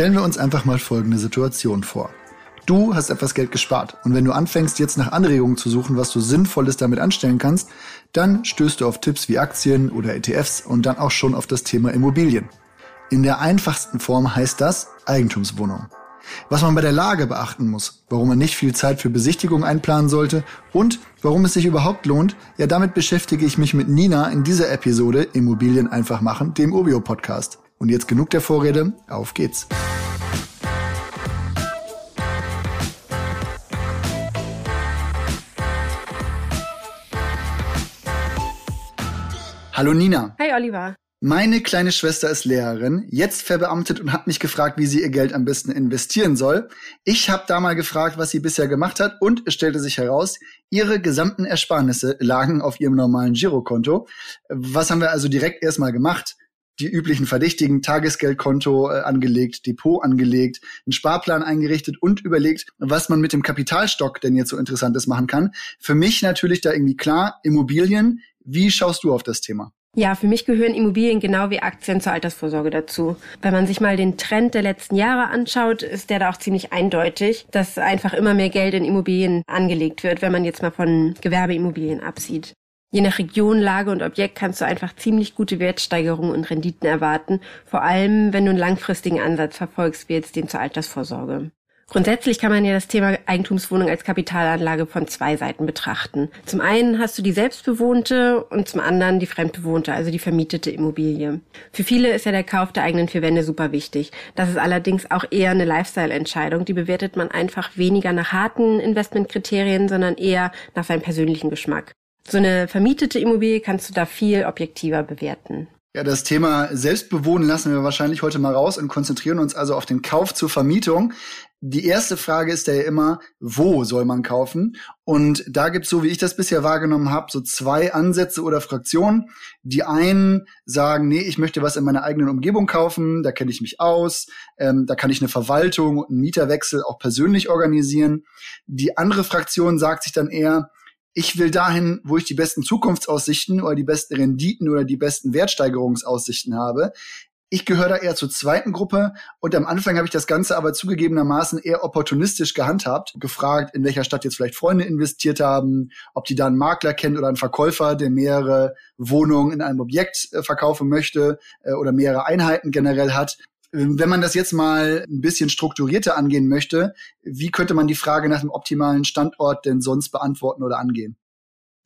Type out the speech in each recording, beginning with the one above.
Stellen wir uns einfach mal folgende Situation vor. Du hast etwas Geld gespart und wenn du anfängst jetzt nach Anregungen zu suchen, was du sinnvolles damit anstellen kannst, dann stößt du auf Tipps wie Aktien oder ETFs und dann auch schon auf das Thema Immobilien. In der einfachsten Form heißt das Eigentumswohnung. Was man bei der Lage beachten muss, warum man nicht viel Zeit für Besichtigung einplanen sollte und warum es sich überhaupt lohnt, ja damit beschäftige ich mich mit Nina in dieser Episode Immobilien einfach machen, dem Obio Podcast. Und jetzt genug der Vorrede, auf geht's. Hallo Nina. Hi Oliver. Meine kleine Schwester ist Lehrerin, jetzt verbeamtet und hat mich gefragt, wie sie ihr Geld am besten investieren soll. Ich habe da mal gefragt, was sie bisher gemacht hat und es stellte sich heraus, ihre gesamten Ersparnisse lagen auf ihrem normalen Girokonto. Was haben wir also direkt erstmal gemacht? Die üblichen Verdächtigen, Tagesgeldkonto äh, angelegt, Depot angelegt, einen Sparplan eingerichtet und überlegt, was man mit dem Kapitalstock denn jetzt so Interessantes machen kann. Für mich natürlich da irgendwie klar, Immobilien. Wie schaust du auf das Thema? Ja, für mich gehören Immobilien genau wie Aktien zur Altersvorsorge dazu. Wenn man sich mal den Trend der letzten Jahre anschaut, ist der da auch ziemlich eindeutig, dass einfach immer mehr Geld in Immobilien angelegt wird, wenn man jetzt mal von Gewerbeimmobilien absieht. Je nach Region, Lage und Objekt kannst du einfach ziemlich gute Wertsteigerungen und Renditen erwarten, vor allem wenn du einen langfristigen Ansatz verfolgst, wie jetzt den zur Altersvorsorge. Grundsätzlich kann man ja das Thema Eigentumswohnung als Kapitalanlage von zwei Seiten betrachten. Zum einen hast du die selbstbewohnte und zum anderen die fremdbewohnte, also die vermietete Immobilie. Für viele ist ja der Kauf der eigenen vier Wände super wichtig. Das ist allerdings auch eher eine Lifestyle-Entscheidung. Die bewertet man einfach weniger nach harten Investmentkriterien, sondern eher nach seinem persönlichen Geschmack. So eine vermietete Immobilie kannst du da viel objektiver bewerten. Ja, das Thema Selbstbewohnen lassen wir wahrscheinlich heute mal raus und konzentrieren uns also auf den Kauf zur Vermietung. Die erste Frage ist ja immer, wo soll man kaufen? Und da gibt's so, wie ich das bisher wahrgenommen habe, so zwei Ansätze oder Fraktionen. Die einen sagen, nee, ich möchte was in meiner eigenen Umgebung kaufen, da kenne ich mich aus, ähm, da kann ich eine Verwaltung und einen Mieterwechsel auch persönlich organisieren. Die andere Fraktion sagt sich dann eher, ich will dahin, wo ich die besten Zukunftsaussichten oder die besten Renditen oder die besten Wertsteigerungsaussichten habe. Ich gehöre da eher zur zweiten Gruppe und am Anfang habe ich das Ganze aber zugegebenermaßen eher opportunistisch gehandhabt, gefragt, in welcher Stadt jetzt vielleicht Freunde investiert haben, ob die da einen Makler kennt oder einen Verkäufer, der mehrere Wohnungen in einem Objekt äh, verkaufen möchte äh, oder mehrere Einheiten generell hat. Wenn man das jetzt mal ein bisschen strukturierter angehen möchte, wie könnte man die Frage nach dem optimalen Standort denn sonst beantworten oder angehen?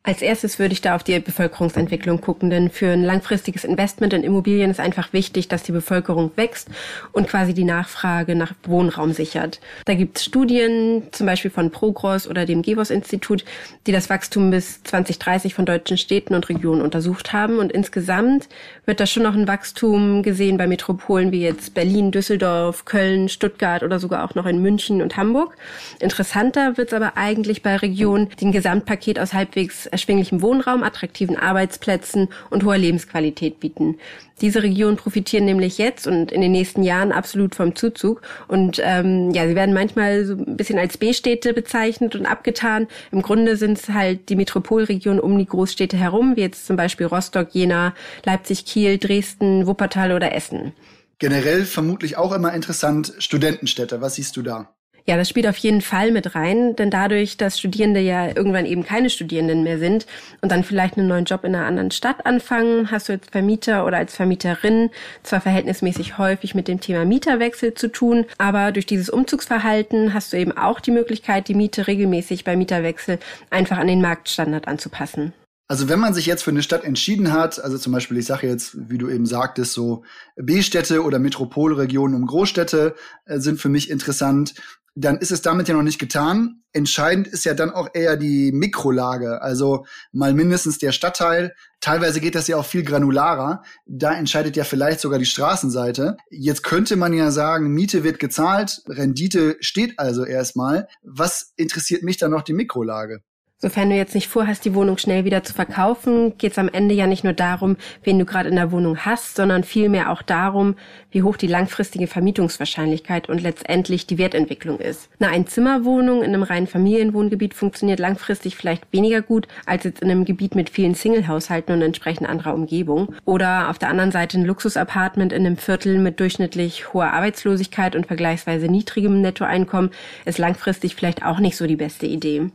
Als erstes würde ich da auf die Bevölkerungsentwicklung gucken, denn für ein langfristiges Investment in Immobilien ist einfach wichtig, dass die Bevölkerung wächst und quasi die Nachfrage nach Wohnraum sichert. Da gibt es Studien, zum Beispiel von Progros oder dem Gevos-Institut, die das Wachstum bis 2030 von deutschen Städten und Regionen untersucht haben. Und insgesamt wird da schon noch ein Wachstum gesehen bei Metropolen wie jetzt Berlin, Düsseldorf, Köln, Stuttgart oder sogar auch noch in München und Hamburg. Interessanter wird es aber eigentlich bei Regionen, die ein Gesamtpaket aus halbwegs erschwinglichem Wohnraum, attraktiven Arbeitsplätzen und hoher Lebensqualität bieten. Diese Regionen profitieren nämlich jetzt und in den nächsten Jahren absolut vom Zuzug. Und ähm, ja, sie werden manchmal so ein bisschen als B-Städte bezeichnet und abgetan. Im Grunde sind es halt die Metropolregionen um die Großstädte herum, wie jetzt zum Beispiel Rostock, Jena, Leipzig, Kiel, Dresden, Wuppertal oder Essen. Generell vermutlich auch immer interessant Studentenstädte. Was siehst du da? Ja, das spielt auf jeden Fall mit rein, denn dadurch, dass Studierende ja irgendwann eben keine Studierenden mehr sind und dann vielleicht einen neuen Job in einer anderen Stadt anfangen, hast du als Vermieter oder als Vermieterin zwar verhältnismäßig häufig mit dem Thema Mieterwechsel zu tun, aber durch dieses Umzugsverhalten hast du eben auch die Möglichkeit, die Miete regelmäßig bei Mieterwechsel einfach an den Marktstandard anzupassen. Also wenn man sich jetzt für eine Stadt entschieden hat, also zum Beispiel, ich sage jetzt, wie du eben sagtest, so B-Städte oder Metropolregionen um Großstädte äh, sind für mich interessant, dann ist es damit ja noch nicht getan. Entscheidend ist ja dann auch eher die Mikrolage, also mal mindestens der Stadtteil. Teilweise geht das ja auch viel granularer. Da entscheidet ja vielleicht sogar die Straßenseite. Jetzt könnte man ja sagen, Miete wird gezahlt, Rendite steht also erstmal. Was interessiert mich dann noch die Mikrolage? Sofern du jetzt nicht vorhast, die Wohnung schnell wieder zu verkaufen, geht es am Ende ja nicht nur darum, wen du gerade in der Wohnung hast, sondern vielmehr auch darum, wie hoch die langfristige Vermietungswahrscheinlichkeit und letztendlich die Wertentwicklung ist. Eine Einzimmerwohnung in einem reinen Familienwohngebiet funktioniert langfristig vielleicht weniger gut als jetzt in einem Gebiet mit vielen Singlehaushalten und entsprechend anderer Umgebung. Oder auf der anderen Seite ein Luxusapartment in einem Viertel mit durchschnittlich hoher Arbeitslosigkeit und vergleichsweise niedrigem Nettoeinkommen ist langfristig vielleicht auch nicht so die beste Idee.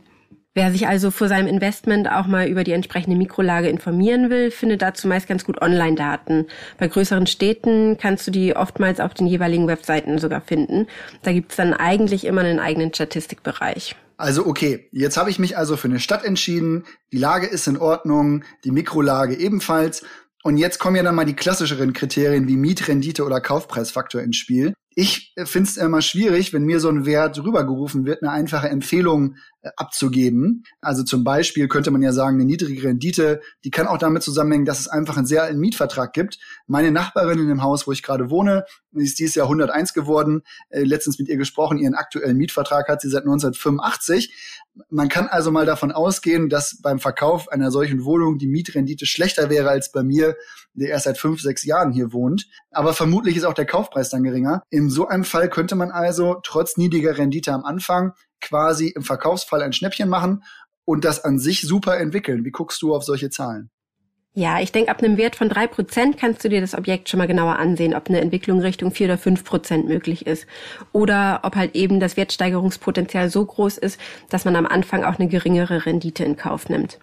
Wer sich also vor seinem Investment auch mal über die entsprechende Mikrolage informieren will, findet dazu meist ganz gut Online-Daten. Bei größeren Städten kannst du die oftmals auf den jeweiligen Webseiten sogar finden. Da gibt's dann eigentlich immer einen eigenen Statistikbereich. Also okay, jetzt habe ich mich also für eine Stadt entschieden, die Lage ist in Ordnung, die Mikrolage ebenfalls. Und jetzt kommen ja dann mal die klassischeren Kriterien wie Mietrendite oder Kaufpreisfaktor ins Spiel ich finde es immer schwierig, wenn mir so ein Wert rübergerufen wird, eine einfache Empfehlung äh, abzugeben. Also zum Beispiel könnte man ja sagen, eine niedrige Rendite, die kann auch damit zusammenhängen, dass es einfach einen sehr alten Mietvertrag gibt. Meine Nachbarin in dem Haus, wo ich gerade wohne, ist dieses Jahr 101 geworden, äh, letztens mit ihr gesprochen, ihren aktuellen Mietvertrag hat sie seit 1985. Man kann also mal davon ausgehen, dass beim Verkauf einer solchen Wohnung die Mietrendite schlechter wäre als bei mir, der erst seit fünf, sechs Jahren hier wohnt. Aber vermutlich ist auch der Kaufpreis dann geringer. In so einem Fall könnte man also trotz niedriger Rendite am Anfang quasi im Verkaufsfall ein Schnäppchen machen und das an sich super entwickeln. Wie guckst du auf solche Zahlen? Ja, ich denke, ab einem Wert von drei Prozent kannst du dir das Objekt schon mal genauer ansehen, ob eine Entwicklung Richtung vier oder fünf Prozent möglich ist. Oder ob halt eben das Wertsteigerungspotenzial so groß ist, dass man am Anfang auch eine geringere Rendite in Kauf nimmt.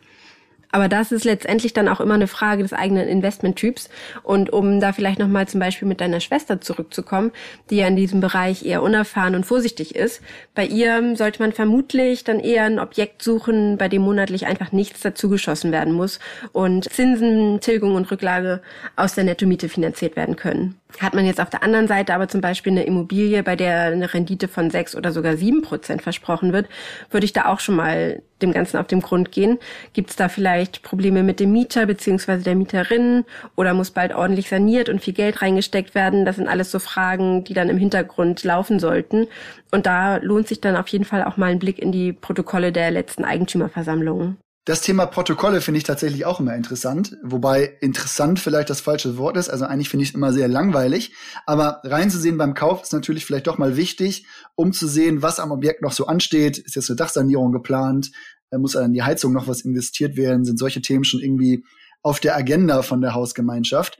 Aber das ist letztendlich dann auch immer eine Frage des eigenen Investmenttyps. Und um da vielleicht nochmal zum Beispiel mit deiner Schwester zurückzukommen, die ja in diesem Bereich eher unerfahren und vorsichtig ist, bei ihr sollte man vermutlich dann eher ein Objekt suchen, bei dem monatlich einfach nichts dazugeschossen werden muss und Zinsen, Tilgung und Rücklage aus der Nettomiete finanziert werden können. Hat man jetzt auf der anderen Seite aber zum Beispiel eine Immobilie, bei der eine Rendite von sechs oder sogar sieben Prozent versprochen wird, würde ich da auch schon mal dem Ganzen auf den Grund gehen. Gibt es da vielleicht Probleme mit dem Mieter beziehungsweise der Mieterin oder muss bald ordentlich saniert und viel Geld reingesteckt werden? Das sind alles so Fragen, die dann im Hintergrund laufen sollten. Und da lohnt sich dann auf jeden Fall auch mal ein Blick in die Protokolle der letzten Eigentümerversammlungen. Das Thema Protokolle finde ich tatsächlich auch immer interessant, wobei interessant vielleicht das falsche Wort ist. Also eigentlich finde ich es immer sehr langweilig. Aber reinzusehen beim Kauf ist natürlich vielleicht doch mal wichtig, um zu sehen, was am Objekt noch so ansteht. Ist jetzt eine Dachsanierung geplant? Muss an die Heizung noch was investiert werden? Sind solche Themen schon irgendwie auf der Agenda von der Hausgemeinschaft?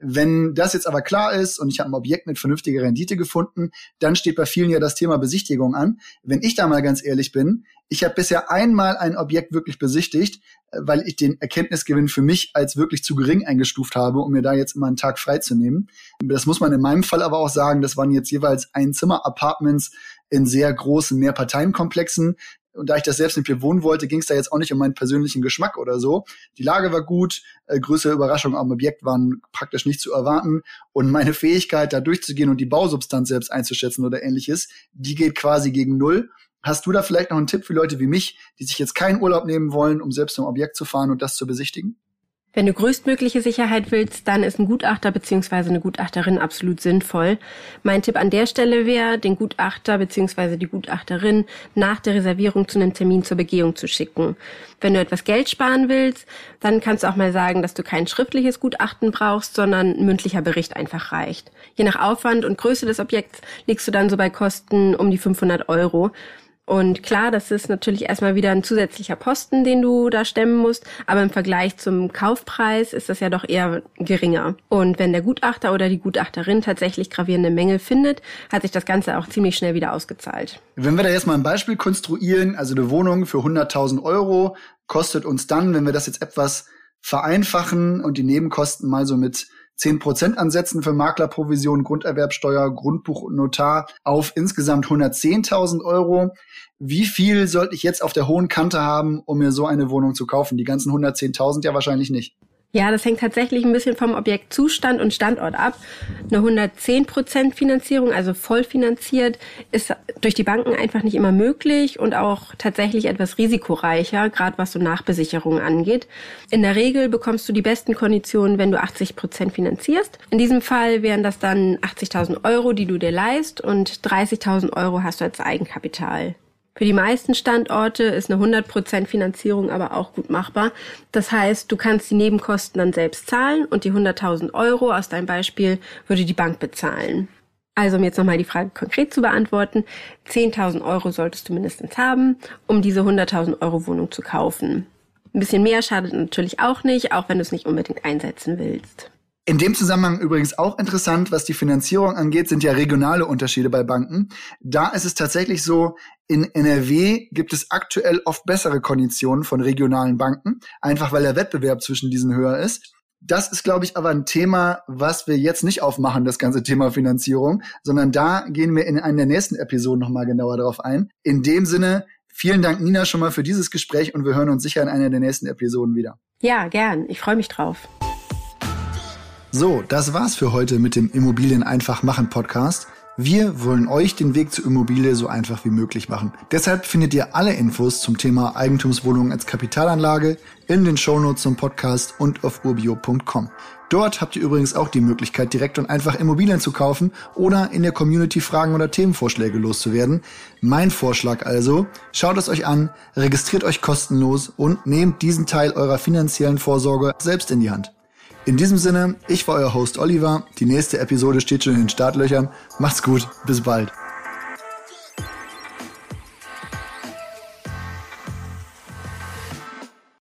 Wenn das jetzt aber klar ist und ich habe ein Objekt mit vernünftiger Rendite gefunden, dann steht bei vielen ja das Thema Besichtigung an. Wenn ich da mal ganz ehrlich bin, ich habe bisher einmal ein Objekt wirklich besichtigt, äh, weil ich den Erkenntnisgewinn für mich als wirklich zu gering eingestuft habe, um mir da jetzt immer einen Tag freizunehmen. Das muss man in meinem Fall aber auch sagen, das waren jetzt jeweils Einzimmer-Apartments in sehr großen Mehrparteienkomplexen. Und da ich das selbst nicht bewohnen wollte, ging es da jetzt auch nicht um meinen persönlichen Geschmack oder so. Die Lage war gut, äh, größere Überraschungen am Objekt waren praktisch nicht zu erwarten. Und meine Fähigkeit, da durchzugehen und die Bausubstanz selbst einzuschätzen oder ähnliches, die geht quasi gegen null. Hast du da vielleicht noch einen Tipp für Leute wie mich, die sich jetzt keinen Urlaub nehmen wollen, um selbst zum Objekt zu fahren und das zu besichtigen? Wenn du größtmögliche Sicherheit willst, dann ist ein Gutachter bzw. eine Gutachterin absolut sinnvoll. Mein Tipp an der Stelle wäre, den Gutachter bzw. die Gutachterin nach der Reservierung zu einem Termin zur Begehung zu schicken. Wenn du etwas Geld sparen willst, dann kannst du auch mal sagen, dass du kein schriftliches Gutachten brauchst, sondern ein mündlicher Bericht einfach reicht. Je nach Aufwand und Größe des Objekts liegst du dann so bei Kosten um die 500 Euro. Und klar, das ist natürlich erstmal wieder ein zusätzlicher Posten, den du da stemmen musst, aber im Vergleich zum Kaufpreis ist das ja doch eher geringer. Und wenn der Gutachter oder die Gutachterin tatsächlich gravierende Mängel findet, hat sich das Ganze auch ziemlich schnell wieder ausgezahlt. Wenn wir da jetzt mal ein Beispiel konstruieren, also eine Wohnung für 100.000 Euro kostet uns dann, wenn wir das jetzt etwas vereinfachen und die Nebenkosten mal so mit 10% ansetzen für Maklerprovision, Grunderwerbsteuer, Grundbuch und Notar auf insgesamt 110.000 Euro. Wie viel sollte ich jetzt auf der hohen Kante haben, um mir so eine Wohnung zu kaufen? Die ganzen 110.000 ja wahrscheinlich nicht. Ja, das hängt tatsächlich ein bisschen vom Objektzustand und Standort ab. Eine 110 Prozent Finanzierung, also voll finanziert, ist durch die Banken einfach nicht immer möglich und auch tatsächlich etwas risikoreicher, gerade was so Nachbesicherungen angeht. In der Regel bekommst du die besten Konditionen, wenn du 80 Prozent finanzierst. In diesem Fall wären das dann 80.000 Euro, die du dir leist und 30.000 Euro hast du als Eigenkapital. Für die meisten Standorte ist eine 100% Finanzierung aber auch gut machbar. Das heißt, du kannst die Nebenkosten dann selbst zahlen und die 100.000 Euro aus deinem Beispiel würde die Bank bezahlen. Also um jetzt nochmal die Frage konkret zu beantworten, 10.000 Euro solltest du mindestens haben, um diese 100.000 Euro Wohnung zu kaufen. Ein bisschen mehr schadet natürlich auch nicht, auch wenn du es nicht unbedingt einsetzen willst. In dem Zusammenhang übrigens auch interessant, was die Finanzierung angeht, sind ja regionale Unterschiede bei Banken. Da ist es tatsächlich so, in NRW gibt es aktuell oft bessere Konditionen von regionalen Banken, einfach weil der Wettbewerb zwischen diesen höher ist. Das ist, glaube ich, aber ein Thema, was wir jetzt nicht aufmachen, das ganze Thema Finanzierung, sondern da gehen wir in einer der nächsten Episoden nochmal genauer drauf ein. In dem Sinne, vielen Dank, Nina, schon mal für dieses Gespräch und wir hören uns sicher in einer der nächsten Episoden wieder. Ja, gern. Ich freue mich drauf. So, das war's für heute mit dem Immobilien einfach machen Podcast. Wir wollen euch den Weg zur Immobilie so einfach wie möglich machen. Deshalb findet ihr alle Infos zum Thema Eigentumswohnungen als Kapitalanlage in den Shownotes zum Podcast und auf urbio.com. Dort habt ihr übrigens auch die Möglichkeit, direkt und einfach Immobilien zu kaufen oder in der Community Fragen oder Themenvorschläge loszuwerden. Mein Vorschlag also, schaut es euch an, registriert euch kostenlos und nehmt diesen Teil eurer finanziellen Vorsorge selbst in die Hand. In diesem Sinne, ich war euer Host Oliver. Die nächste Episode steht schon in den Startlöchern. Macht's gut, bis bald.